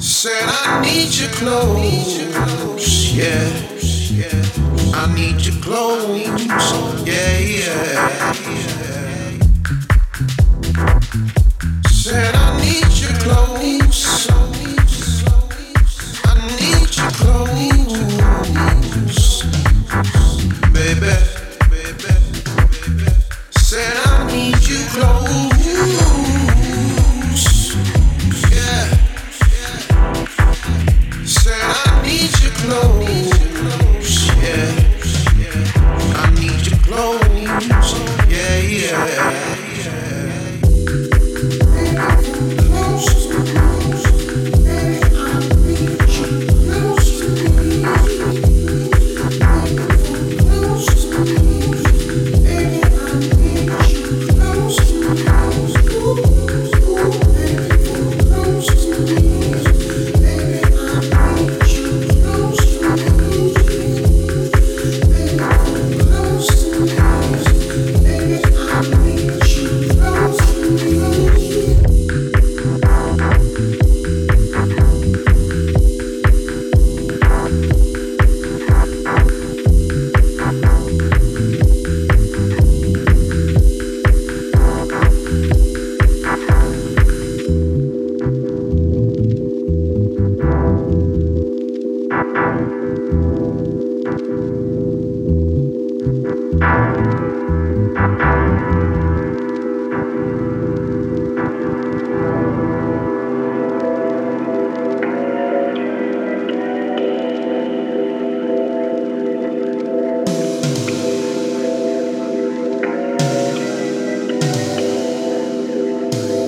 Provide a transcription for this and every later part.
Said I need your clothes, yeah. I need your clothes, yeah, yeah. Said I need your clothes. I need your clothes, baby. Baby,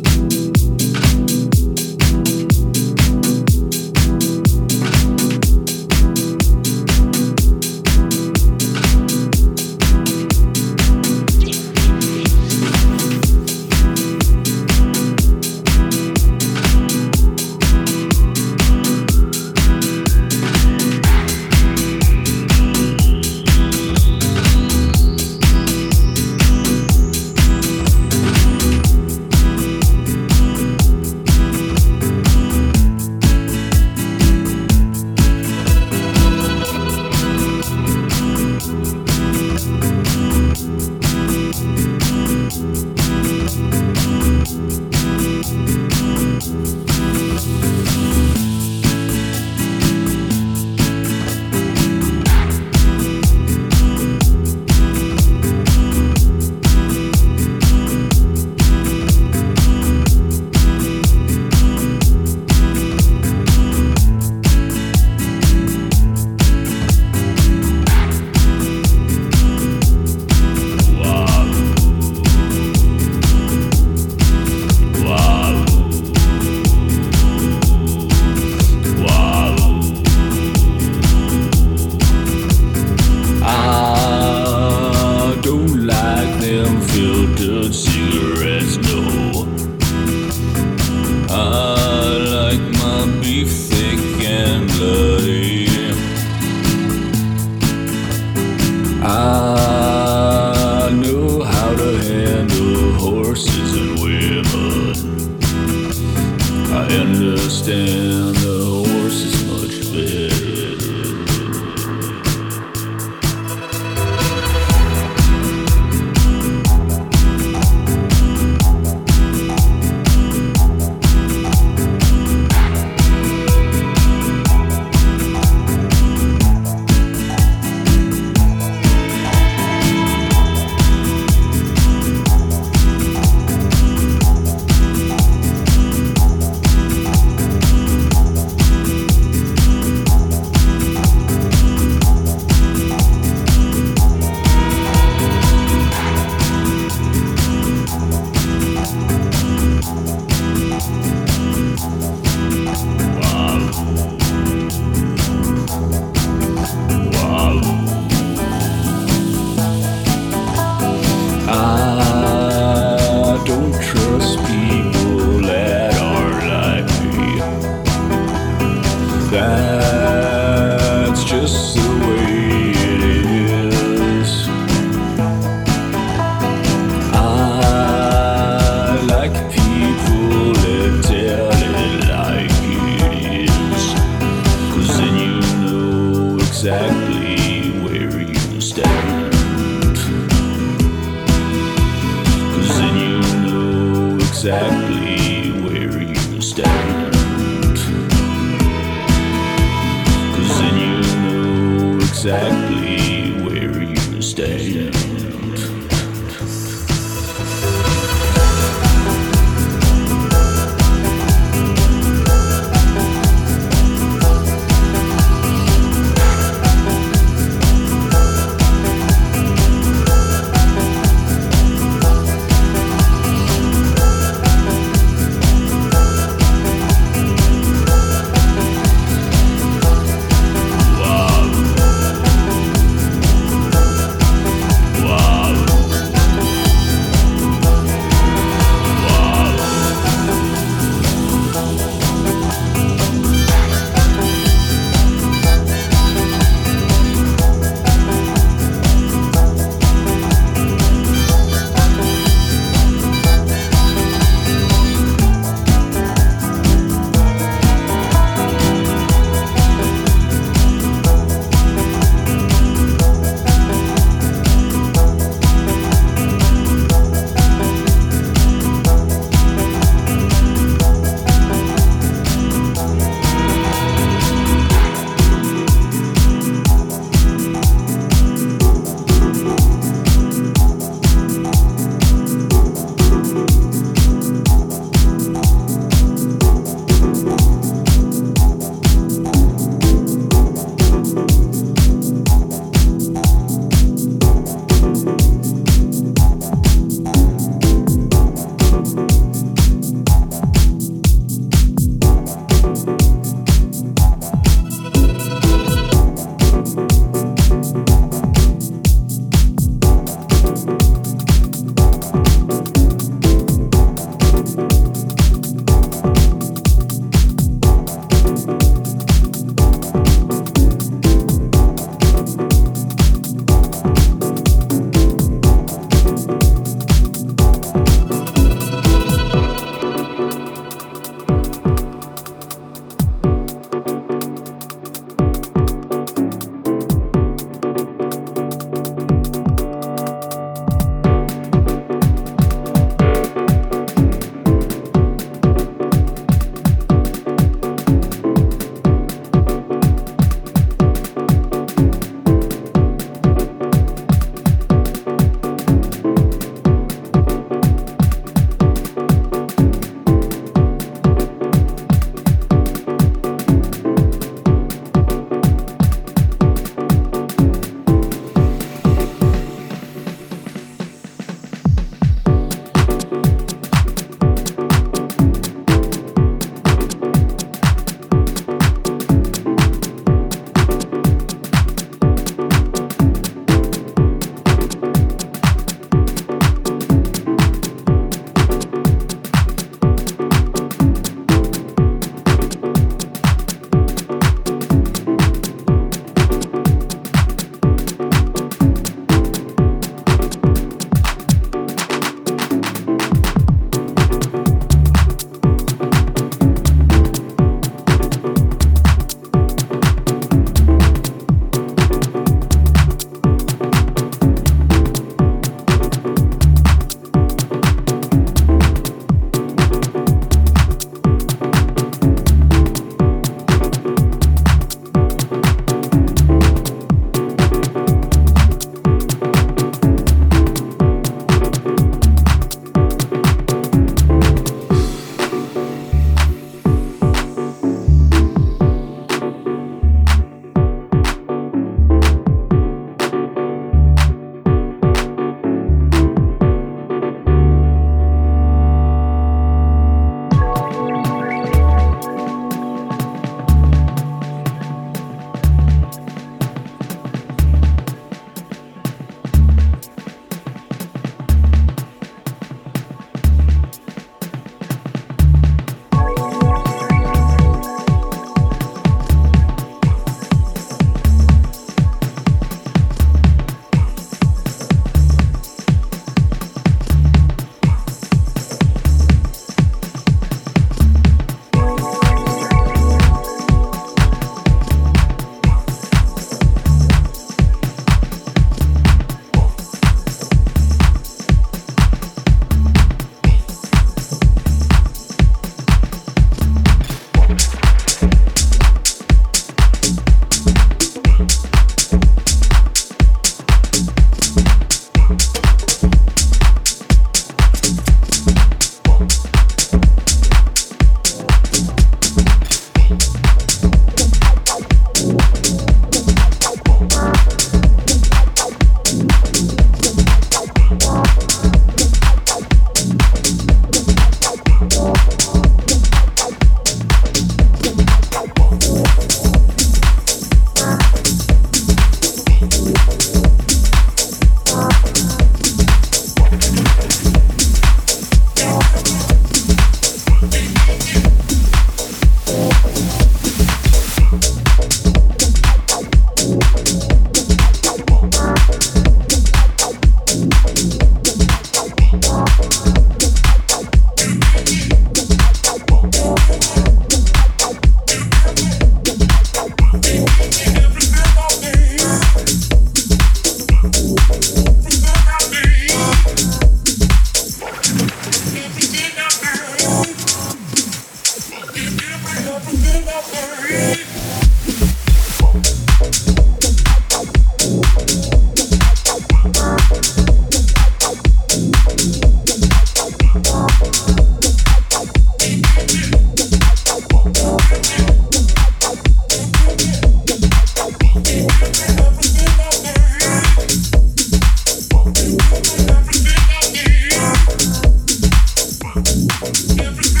Everything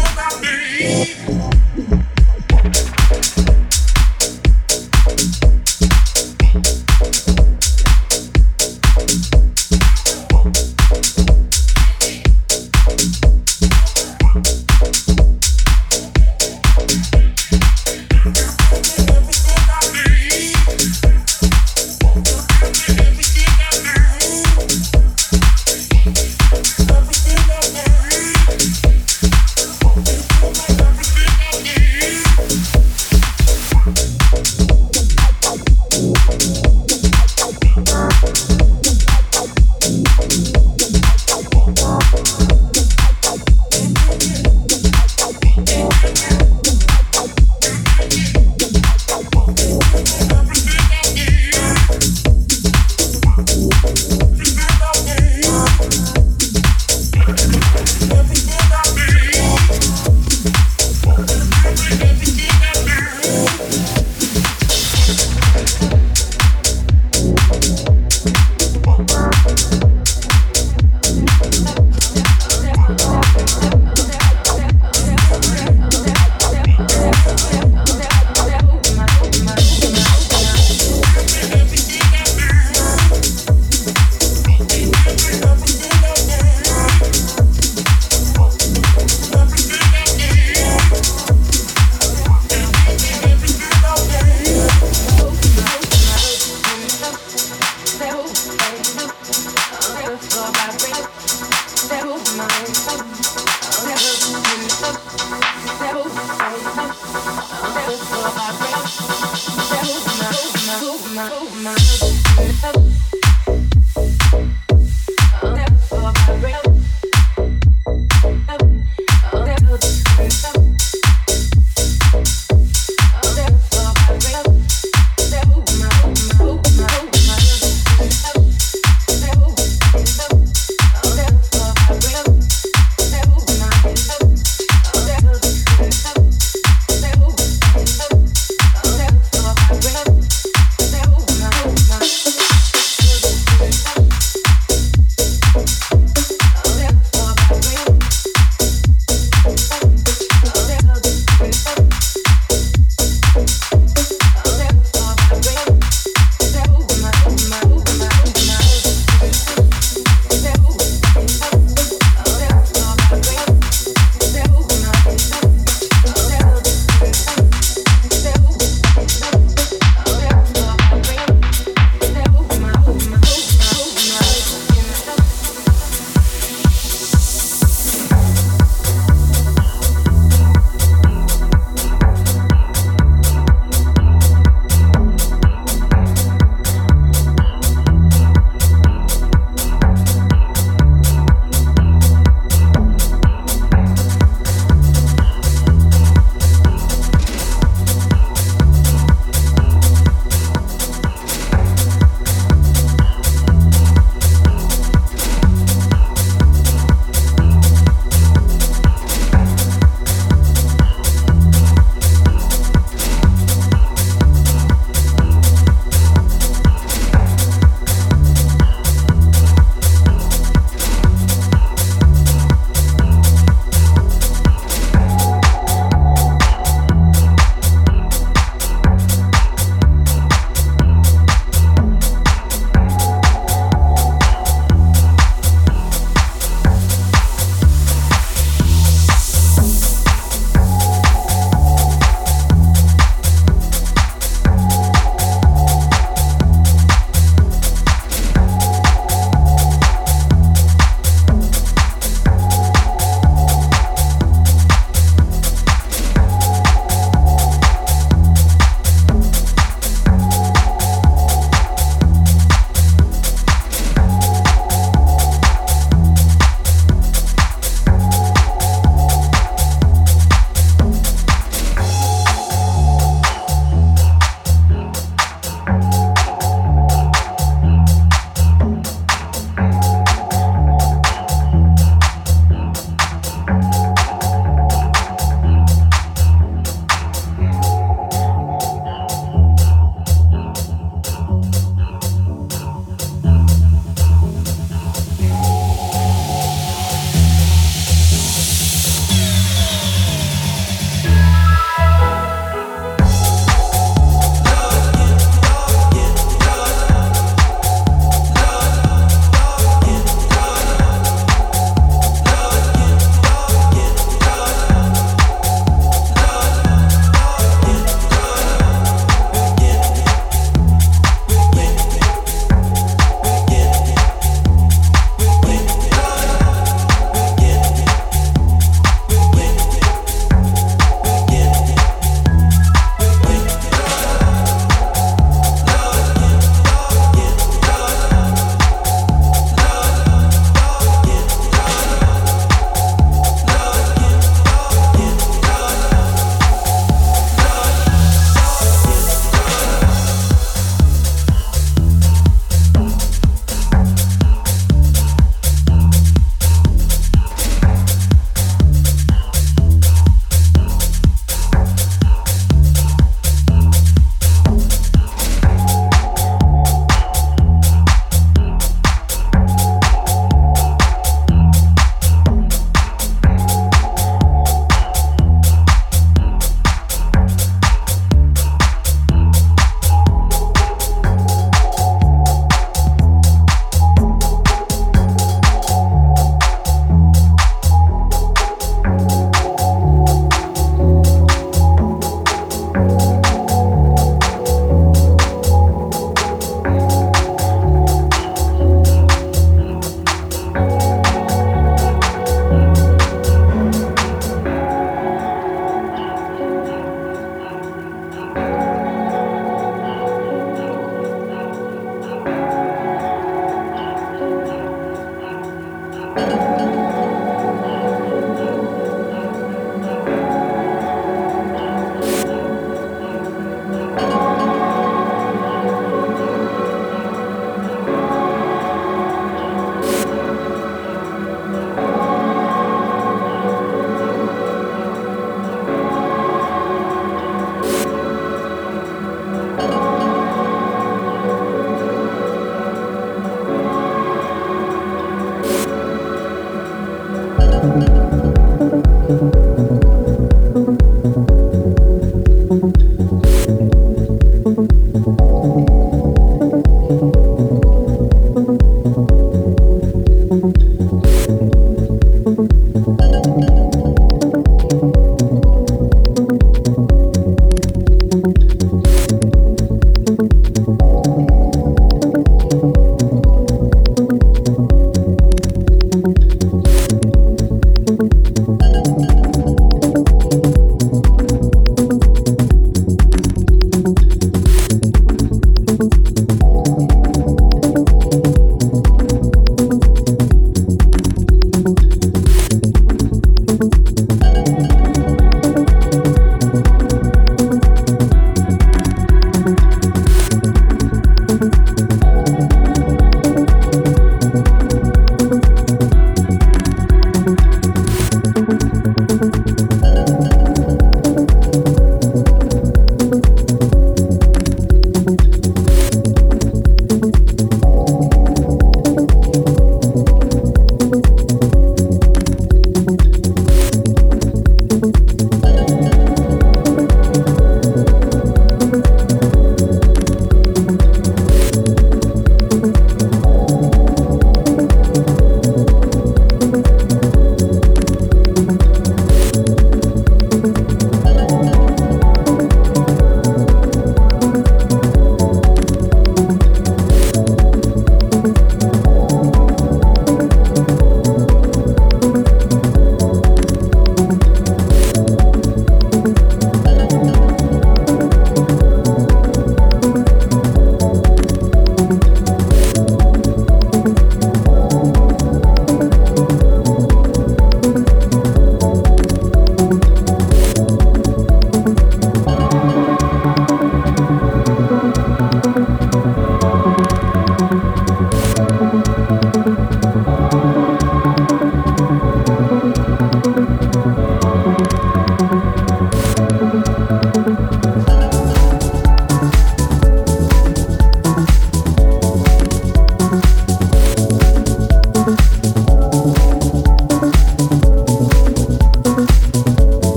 about me.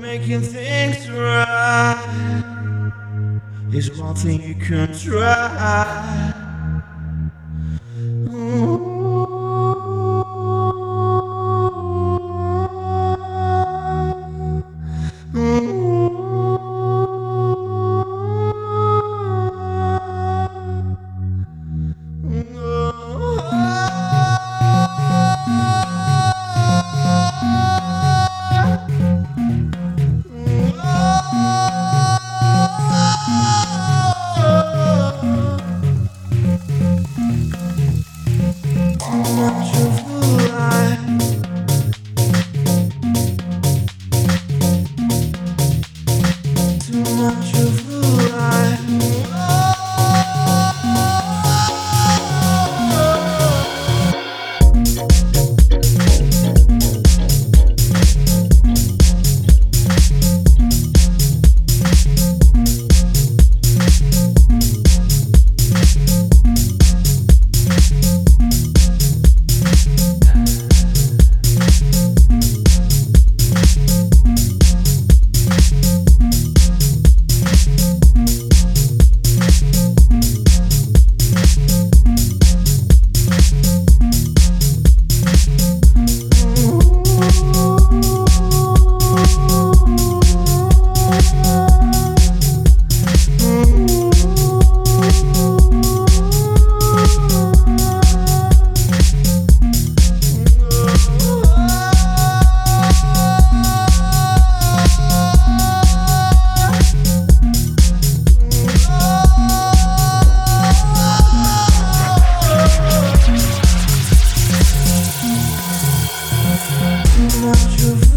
Making things right is one thing you can try. not true.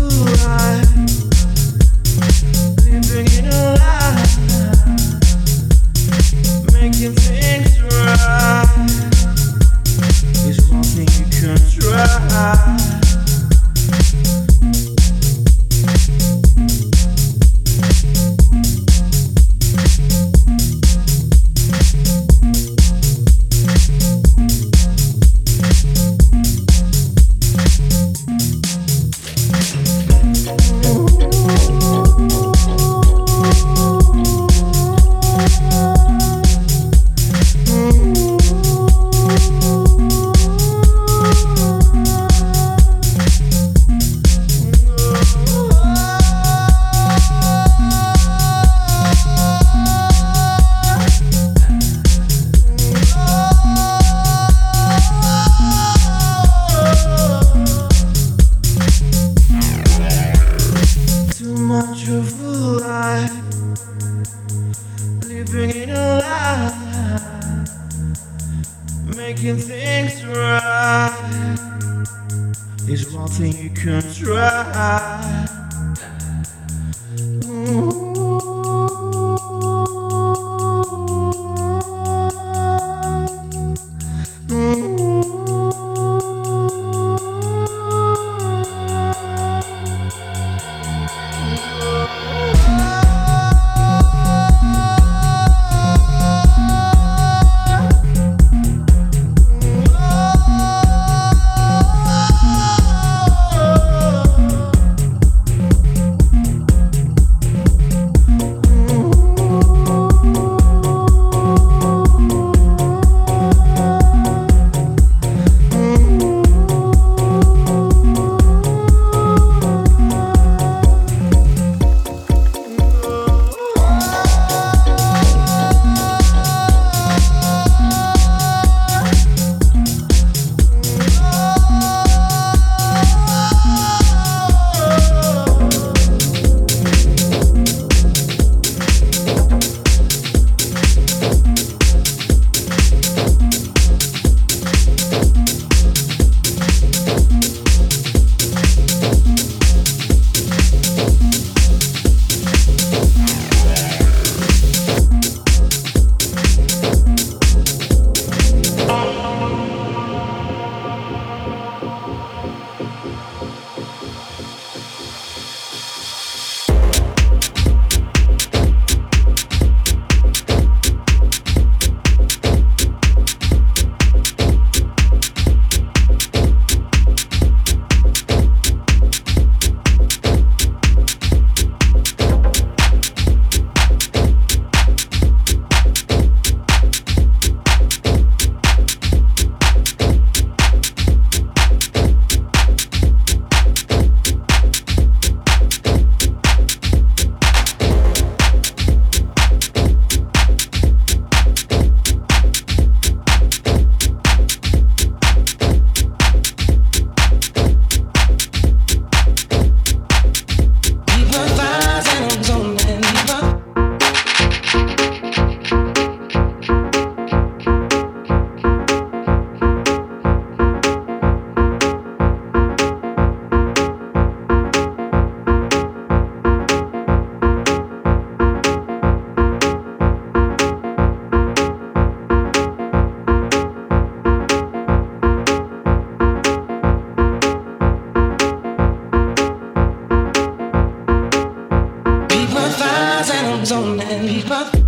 Cause I'm zoning, but